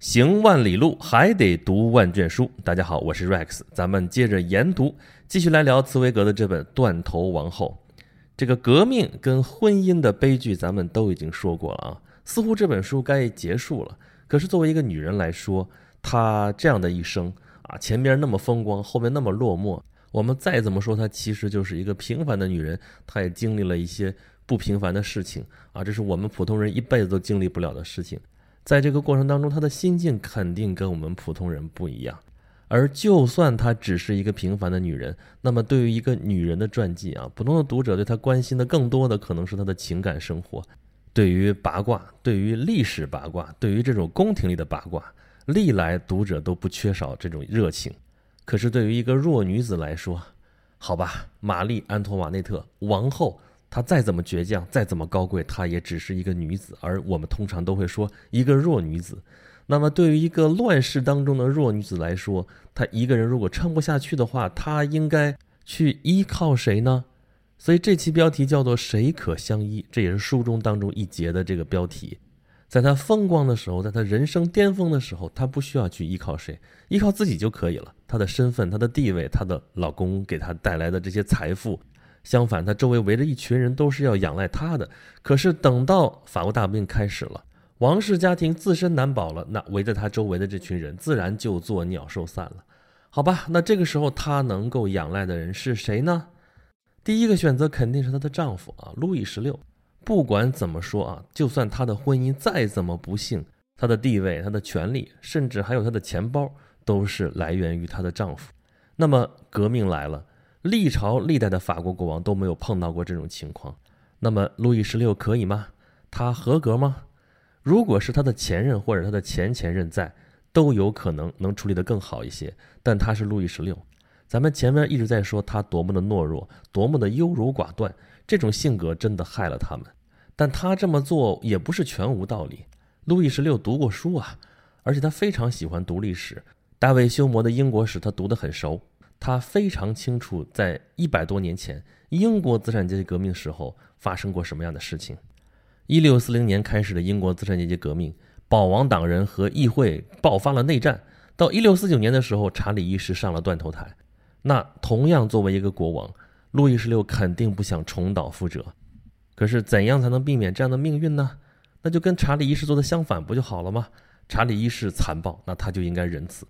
行万里路，还得读万卷书。大家好，我是 Rex，咱们接着研读，继续来聊茨威格的这本《断头王后》。这个革命跟婚姻的悲剧，咱们都已经说过了啊。似乎这本书该结束了。可是作为一个女人来说，她这样的一生啊，前边那么风光，后面那么落寞。我们再怎么说，她其实就是一个平凡的女人，她也经历了一些不平凡的事情啊。这是我们普通人一辈子都经历不了的事情。在这个过程当中，她的心境肯定跟我们普通人不一样。而就算她只是一个平凡的女人，那么对于一个女人的传记啊，普通的读者对她关心的更多的可能是她的情感生活。对于八卦，对于历史八卦，对于这种宫廷里的八卦，历来读者都不缺少这种热情。可是对于一个弱女子来说，好吧，玛丽·安托瓦内特王后。她再怎么倔强，再怎么高贵，她也只是一个女子。而我们通常都会说一个弱女子。那么，对于一个乱世当中的弱女子来说，她一个人如果撑不下去的话，她应该去依靠谁呢？所以这期标题叫做“谁可相依”，这也是书中当中一节的这个标题。在她风光的时候，在她人生巅峰的时候，她不需要去依靠谁，依靠自己就可以了。她的身份、她的地位、她的老公给她带来的这些财富。相反，他周围围着一群人，都是要仰赖他的。可是等到法国大革命开始了，王室家庭自身难保了，那围着他周围的这群人，自然就作鸟兽散了。好吧，那这个时候他能够仰赖的人是谁呢？第一个选择肯定是她的丈夫啊，路易十六。不管怎么说啊，就算她的婚姻再怎么不幸，她的地位、她的权利，甚至还有她的钱包，都是来源于她的丈夫。那么革命来了。历朝历代的法国国王都没有碰到过这种情况，那么路易十六可以吗？他合格吗？如果是他的前任或者他的前前任在，都有可能能处理得更好一些。但他是路易十六，咱们前面一直在说他多么的懦弱，多么的优柔寡断，这种性格真的害了他们。但他这么做也不是全无道理。路易十六读过书啊，而且他非常喜欢读历史，大卫休谟的英国史他读得很熟。他非常清楚，在一百多年前英国资产阶级革命时候发生过什么样的事情。一六四零年开始的英国资产阶级革命，保王党人和议会爆发了内战。到一六四九年的时候，查理一世上了断头台。那同样作为一个国王，路易十六肯定不想重蹈覆辙。可是怎样才能避免这样的命运呢？那就跟查理一世做的相反不就好了吗？查理一世残暴，那他就应该仁慈。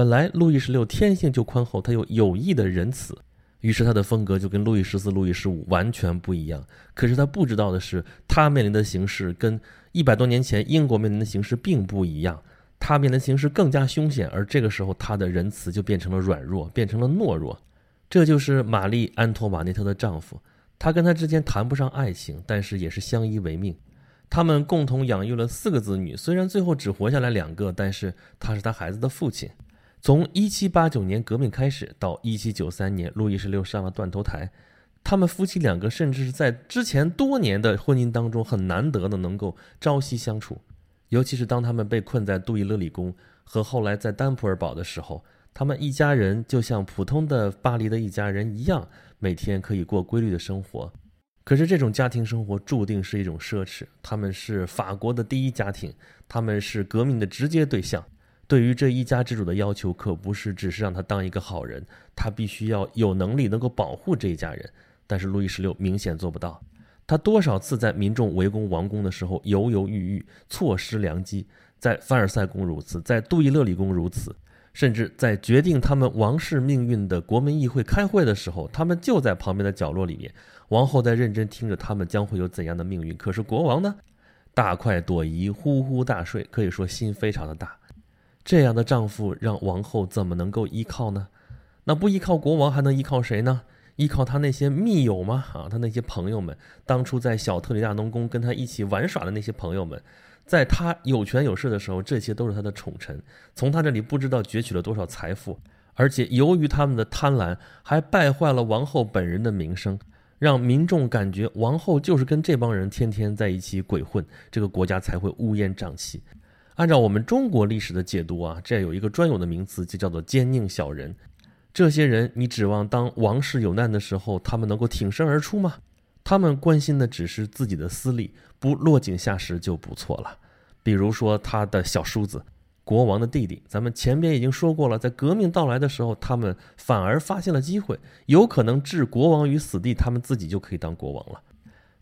本来路易十六天性就宽厚，他有有意的仁慈，于是他的风格就跟路易十四、路易十五完全不一样。可是他不知道的是，他面临的形势跟一百多年前英国面临的形势并不一样，他面临的形势更加凶险。而这个时候，他的仁慈就变成了软弱，变成了懦弱。这就是玛丽·安托瓦内特的丈夫，他跟他之间谈不上爱情，但是也是相依为命。他们共同养育了四个子女，虽然最后只活下来两个，但是他是他孩子的父亲。从一七八九年革命开始到一七九三年，路易十六上了断头台，他们夫妻两个甚至是在之前多年的婚姻当中很难得的能够朝夕相处，尤其是当他们被困在杜伊勒里宫和后来在丹普尔堡的时候，他们一家人就像普通的巴黎的一家人一样，每天可以过规律的生活。可是这种家庭生活注定是一种奢侈，他们是法国的第一家庭，他们是革命的直接对象。对于这一家之主的要求，可不是只是让他当一个好人，他必须要有能力能够保护这一家人。但是路易十六明显做不到，他多少次在民众围攻王宫的时候犹犹豫豫，错失良机。在凡尔赛宫如此，在杜伊勒里宫如此，甚至在决定他们王室命运的国民议会开会的时候，他们就在旁边的角落里面。王后在认真听着他们将会有怎样的命运。可是国王呢，大快朵颐，呼呼大睡，可以说心非常的大。这样的丈夫让王后怎么能够依靠呢？那不依靠国王还能依靠谁呢？依靠他那些密友吗？啊，他那些朋友们，当初在小特里亚农宫跟他一起玩耍的那些朋友们，在他有权有势的时候，这些都是他的宠臣，从他这里不知道攫取了多少财富，而且由于他们的贪婪，还败坏了王后本人的名声，让民众感觉王后就是跟这帮人天天在一起鬼混，这个国家才会乌烟瘴气。按照我们中国历史的解读啊，这有一个专有的名词，就叫做奸佞小人。这些人，你指望当王室有难的时候，他们能够挺身而出吗？他们关心的只是自己的私利，不落井下石就不错了。比如说他的小叔子，国王的弟弟。咱们前边已经说过了，在革命到来的时候，他们反而发现了机会，有可能置国王于死地，他们自己就可以当国王了。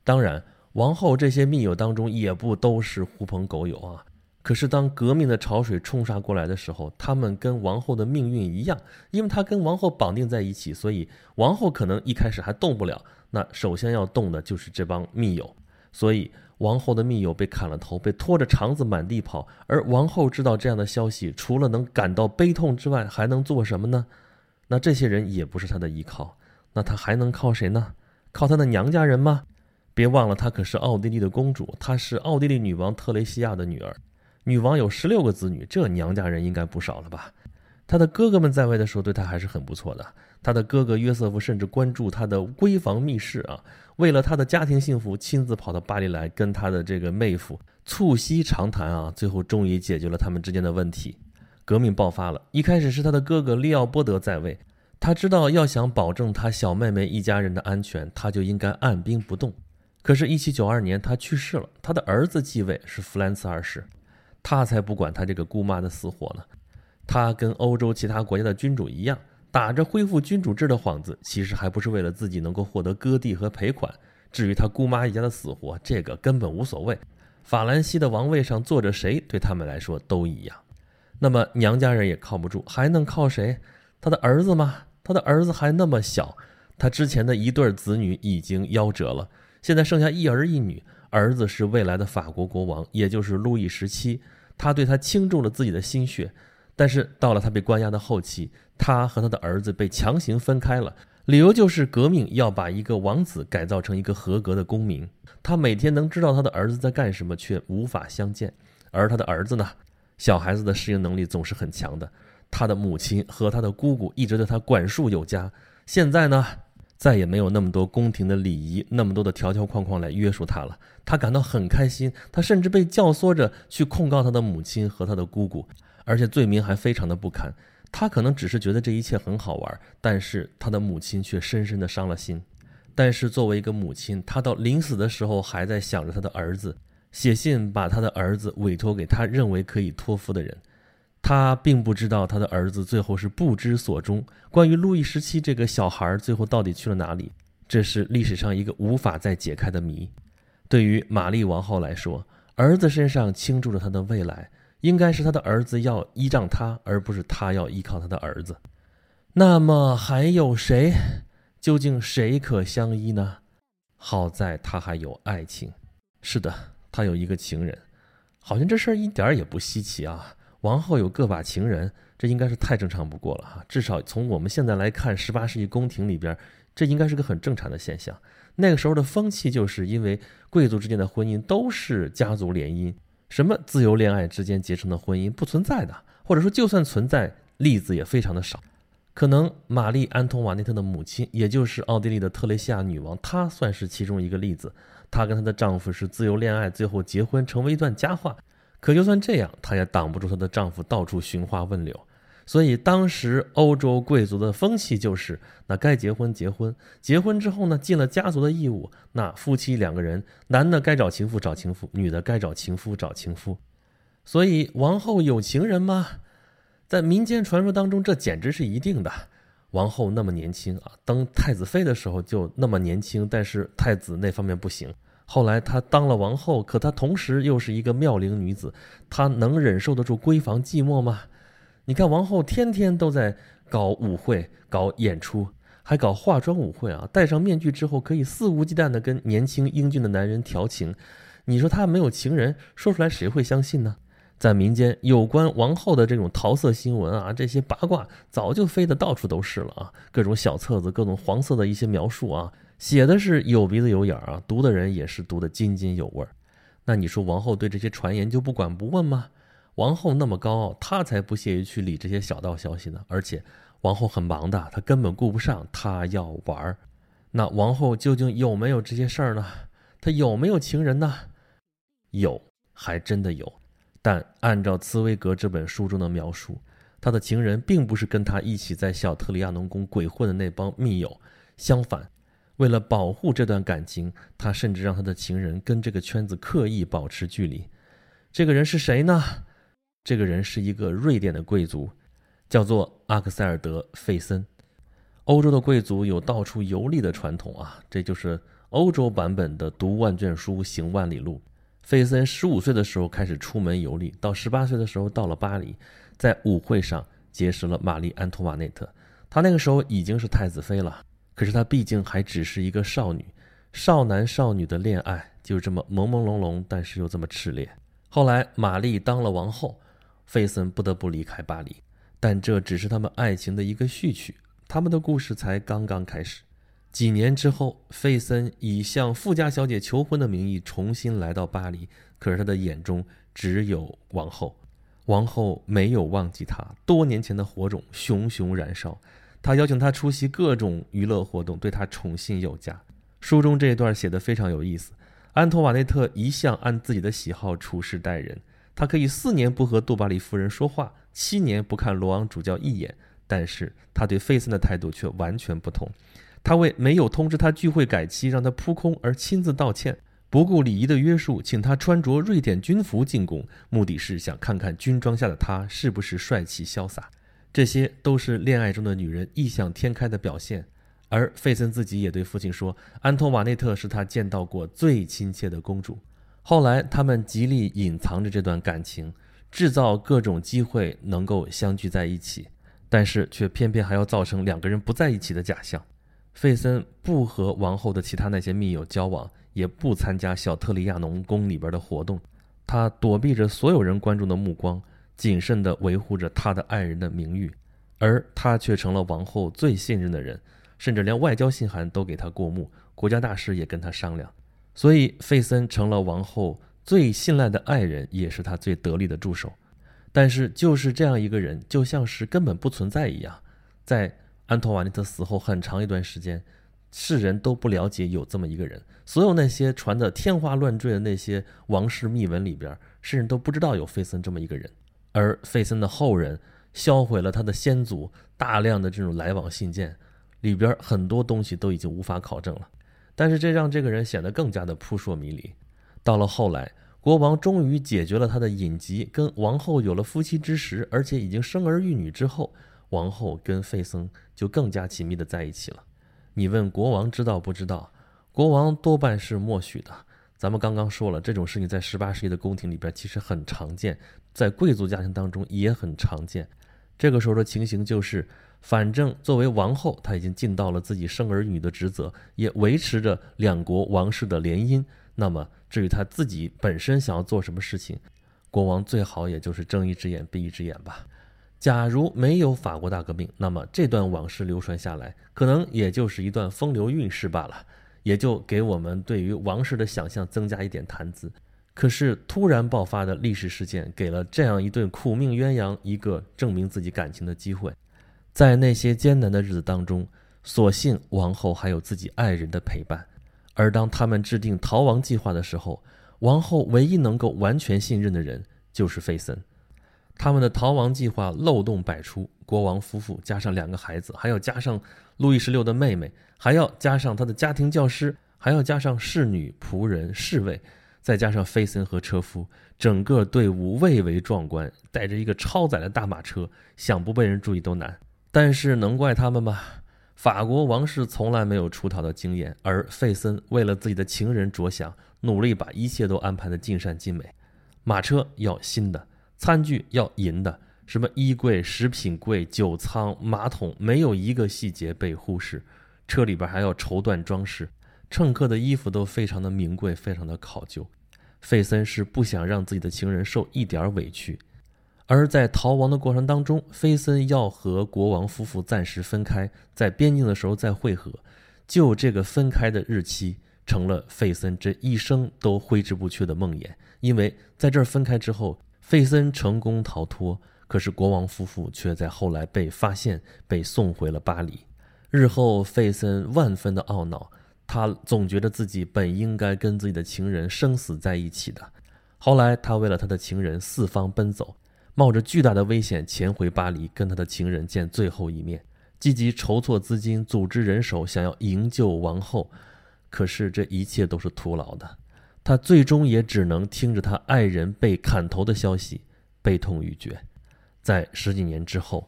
当然，王后这些密友当中也不都是狐朋狗友啊。可是当革命的潮水冲杀过来的时候，他们跟王后的命运一样，因为他跟王后绑定在一起，所以王后可能一开始还动不了。那首先要动的就是这帮密友，所以王后的密友被砍了头，被拖着肠子满地跑。而王后知道这样的消息，除了能感到悲痛之外，还能做什么呢？那这些人也不是她的依靠，那她还能靠谁呢？靠她的娘家人吗？别忘了，她可是奥地利的公主，她是奥地利女王特蕾西亚的女儿。女王有十六个子女，这娘家人应该不少了吧？她的哥哥们在位的时候，对她还是很不错的。她的哥哥约瑟夫甚至关注她的闺房密室啊，为了她的家庭幸福，亲自跑到巴黎来跟她的这个妹夫促膝长谈啊，最后终于解决了他们之间的问题。革命爆发了，一开始是他的哥哥利奥波德在位，他知道要想保证他小妹妹一家人的安全，他就应该按兵不动。可是1792年他去世了，他的儿子继位是弗兰茨二世。他才不管他这个姑妈的死活呢，他跟欧洲其他国家的君主一样，打着恢复君主制的幌子，其实还不是为了自己能够获得割地和赔款。至于他姑妈一家的死活，这个根本无所谓。法兰西的王位上坐着谁，对他们来说都一样。那么娘家人也靠不住，还能靠谁？他的儿子吗？他的儿子还那么小，他之前的一对子女已经夭折了，现在剩下一儿一女。儿子是未来的法国国王，也就是路易十七。他对他倾注了自己的心血，但是到了他被关押的后期，他和他的儿子被强行分开了，理由就是革命要把一个王子改造成一个合格的公民。他每天能知道他的儿子在干什么，却无法相见。而他的儿子呢，小孩子的适应能力总是很强的。他的母亲和他的姑姑一直对他管束有加，现在呢？再也没有那么多宫廷的礼仪，那么多的条条框框来约束他了。他感到很开心，他甚至被教唆着去控告他的母亲和他的姑姑，而且罪名还非常的不堪。他可能只是觉得这一切很好玩，但是他的母亲却深深的伤了心。但是作为一个母亲，她到临死的时候还在想着他的儿子，写信把他的儿子委托给他认为可以托付的人。他并不知道他的儿子最后是不知所终。关于路易十七这个小孩最后到底去了哪里，这是历史上一个无法再解开的谜。对于玛丽王后来说，儿子身上倾注着他的未来，应该是他的儿子要依仗他，而不是他要依靠他的儿子。那么还有谁？究竟谁可相依呢？好在他还有爱情。是的，他有一个情人。好像这事儿一点也不稀奇啊。王后有个把情人，这应该是太正常不过了哈。至少从我们现在来看，十八世纪宫廷里边，这应该是个很正常的现象。那个时候的风气就是因为贵族之间的婚姻都是家族联姻，什么自由恋爱之间结成的婚姻不存在的，或者说就算存在，例子也非常的少。可能玛丽安托瓦内特的母亲，也就是奥地利的特蕾西亚女王，她算是其中一个例子。她跟她的丈夫是自由恋爱，最后结婚成为一段佳话。可就算这样，她也挡不住她的丈夫到处寻花问柳。所以当时欧洲贵族的风气就是：那该结婚结婚，结婚之后呢，尽了家族的义务，那夫妻两个人，男的该找情妇找情妇，女的该找情夫找情夫。所以王后有情人吗？在民间传说当中，这简直是一定的。王后那么年轻啊，当太子妃的时候就那么年轻，但是太子那方面不行。后来她当了王后，可她同时又是一个妙龄女子，她能忍受得住闺房寂寞吗？你看王后天天都在搞舞会、搞演出，还搞化妆舞会啊！戴上面具之后，可以肆无忌惮地跟年轻英俊的男人调情。你说她没有情人，说出来谁会相信呢？在民间，有关王后的这种桃色新闻啊，这些八卦早就飞得到处都是了啊！各种小册子，各种黄色的一些描述啊。写的是有鼻子有眼儿啊，读的人也是读得津津有味儿。那你说王后对这些传言就不管不问吗？王后那么高傲，她才不屑于去理这些小道消息呢。而且王后很忙的，她根本顾不上，她要玩儿。那王后究竟有没有这些事儿呢？她有没有情人呢？有，还真的有。但按照茨威格这本书中的描述，她的情人并不是跟她一起在小特里亚农宫鬼混的那帮密友，相反。为了保护这段感情，他甚至让他的情人跟这个圈子刻意保持距离。这个人是谁呢？这个人是一个瑞典的贵族，叫做阿克塞尔德·费森。欧洲的贵族有到处游历的传统啊，这就是欧洲版本的读万卷书，行万里路。费森十五岁的时候开始出门游历，到十八岁的时候到了巴黎，在舞会上结识了玛丽·安托瓦内特。他那个时候已经是太子妃了，可是她毕竟还只是一个少女，少男少女的恋爱就这么朦朦胧胧，但是又这么炽烈。后来玛丽当了王后，费森不得不离开巴黎，但这只是他们爱情的一个序曲。他们的故事才刚刚开始。几年之后，费森以向富家小姐求婚的名义重新来到巴黎，可是他的眼中只有王后。王后没有忘记他，多年前的火种熊熊燃烧。他邀请他出席各种娱乐活动，对他宠信有加。书中这一段写得非常有意思。安托瓦内特一向按自己的喜好处事待人，他可以四年不和杜巴里夫人说话，七年不看罗昂主教一眼。但是他对费森的态度却完全不同，他为没有通知他聚会改期让他扑空而亲自道歉，不顾礼仪的约束，请他穿着瑞典军服进宫，目的是想看看军装下的他是不是帅气潇洒。这些都是恋爱中的女人异想天开的表现。而费森自己也对父亲说，安托瓦内特是他见到过最亲切的公主。后来他们极力隐藏着这段感情，制造各种机会能够相聚在一起。但是却偏偏还要造成两个人不在一起的假象。费森不和王后的其他那些密友交往，也不参加小特里亚农宫里边的活动，他躲避着所有人关注的目光，谨慎地维护着他的爱人的名誉，而他却成了王后最信任的人，甚至连外交信函都给他过目，国家大事也跟他商量。所以，费森成了王后最信赖的爱人，也是他最得力的助手。但是就是这样一个人，就像是根本不存在一样，在安托瓦内特死后很长一段时间，世人都不了解有这么一个人。所有那些传的天花乱坠的那些王室秘闻里边，世人都不知道有费森这么一个人。而费森的后人销毁了他的先祖大量的这种来往信件，里边很多东西都已经无法考证了。但是这让这个人显得更加的扑朔迷离。到了后来。国王终于解决了他的隐疾，跟王后有了夫妻之实，而且已经生儿育女之后，王后跟费森就更加紧密的在一起了。你问国王知道不知道？国王多半是默许的。咱们刚刚说了，这种事情在十八世纪的宫廷里边其实很常见，在贵族家庭当中也很常见。这个时候的情形就是，反正作为王后，她已经尽到了自己生儿女的职责，也维持着两国王室的联姻。那么，至于她自己本身想要做什么事情，国王最好也就是睁一只眼闭一只眼吧。假如没有法国大革命，那么这段往事流传下来，可能也就是一段风流韵事罢了，也就给我们对于王室的想象增加一点谈资。可是突然爆发的历史事件，给了这样一对苦命鸳鸯一个证明自己感情的机会。在那些艰难的日子当中，所幸王后还有自己爱人的陪伴。而当他们制定逃亡计划的时候，王后唯一能够完全信任的人就是费森。他们的逃亡计划漏洞百出，国王夫妇加上两个孩子，还要加上路易十六的妹妹，还要加上他的家庭教师，还要加上侍女、仆人、侍卫，再加上费森和车夫，整个队伍蔚为壮观，带着一个超载的大马车，想不被人注意都难。但是能怪他们吗？法国王室从来没有出逃的经验，而费森为了自己的情人着想，努力把一切都安排的尽善尽美。马车要新的，餐具要银的，什么衣柜、食品柜、酒仓、马桶，没有一个细节被忽视。车里边还要绸缎装饰，乘客的衣服都非常的名贵，非常的考究。费森是不想让自己的情人受一点委屈。而在逃亡的过程当中，菲森要和国王夫妇暂时分开，在边境的时候再会合。就这个分开的日期，成了费森这一生都挥之不去的梦魇。因为在这儿分开之后，费森成功逃脱，可是国王夫妇却在后来被发现，被送回了巴黎。日后，费森万分的懊恼，他总觉得自己本应该跟自己的情人生死在一起的。后来，他为了他的情人四方奔走。冒着巨大的危险潜回巴黎，跟他的情人见最后一面，积极筹措资金，组织人手，想要营救王后。可是这一切都是徒劳的，他最终也只能听着他爱人被砍头的消息，悲痛欲绝。在十几年之后，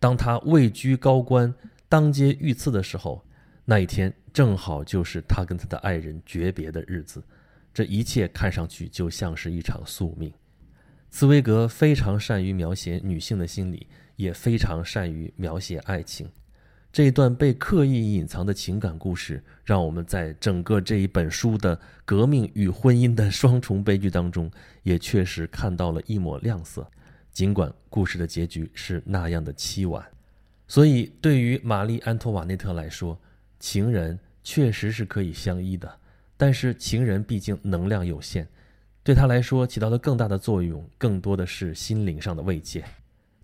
当他位居高官、当街遇刺的时候，那一天正好就是他跟他的爱人诀别的日子。这一切看上去就像是一场宿命。茨威格非常善于描写女性的心理，也非常善于描写爱情。这一段被刻意隐藏的情感故事，让我们在整个这一本书的革命与婚姻的双重悲剧当中，也确实看到了一抹亮色。尽管故事的结局是那样的凄婉，所以对于玛丽·安托瓦内特来说，情人确实是可以相依的。但是情人毕竟能量有限，对他来说起到的更大的作用，更多的是心灵上的慰藉。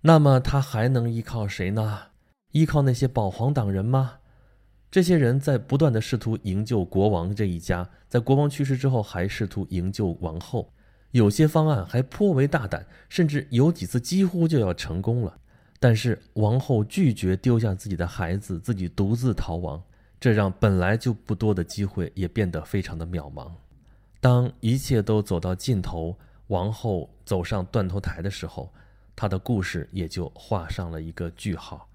那么他还能依靠谁呢？依靠那些保皇党人吗？这些人在不断的试图营救国王这一家，在国王去世之后还试图营救王后。有些方案还颇为大胆，甚至有几次几乎就要成功了。但是王后拒绝丢下自己的孩子，自己独自逃亡，这让本来就不多的机会也变得非常的渺茫。当一切都走到尽头，王后走上断头台的时候，她的故事也就画上了一个句号。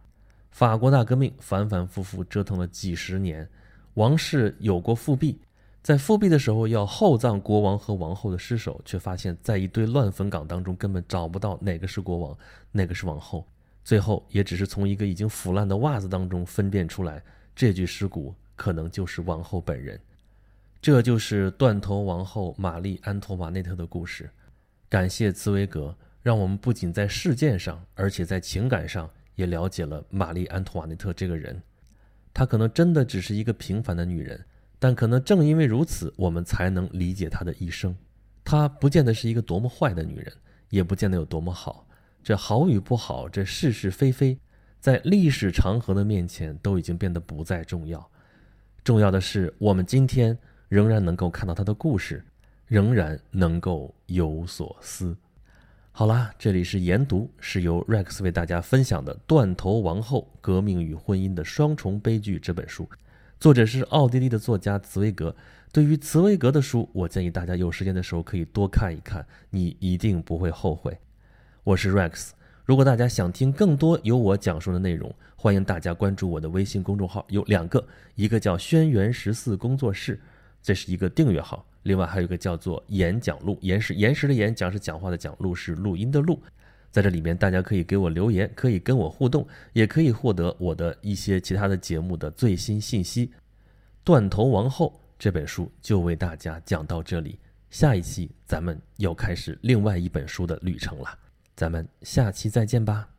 法国大革命反反复复折腾了几十年，王室有过复辟。在复辟的时候要厚葬国王和王后的尸首，却发现，在一堆乱坟岗当中根本找不到哪个是国王，哪个是王后。最后也只是从一个已经腐烂的袜子当中分辨出来，这具尸骨可能就是王后本人。这就是断头王后玛丽安托瓦内特的故事。感谢茨威格，让我们不仅在事件上，而且在情感上也了解了玛丽安托瓦内特这个人。她可能真的只是一个平凡的女人。但可能正因为如此，我们才能理解她的一生。她不见得是一个多么坏的女人，也不见得有多么好。这好与不好，这是是非非，在历史长河的面前都已经变得不再重要。重要的是，我们今天仍然能够看到她的故事，仍然能够有所思。好啦，这里是研读，是由 Rex 为大家分享的《断头王后：革命与婚姻的双重悲剧》这本书。作者是奥地利的作家茨威格。对于茨威格的书，我建议大家有时间的时候可以多看一看，你一定不会后悔。我是 Rex。如果大家想听更多由我讲述的内容，欢迎大家关注我的微信公众号，有两个，一个叫“轩辕十四工作室”，这是一个订阅号；另外还有一个叫做“演讲录”，岩石岩石的言，讲是讲话的讲，录是录音的录。在这里面，大家可以给我留言，可以跟我互动，也可以获得我的一些其他的节目的最新信息。《断头王后》这本书就为大家讲到这里，下一期咱们要开始另外一本书的旅程了，咱们下期再见吧。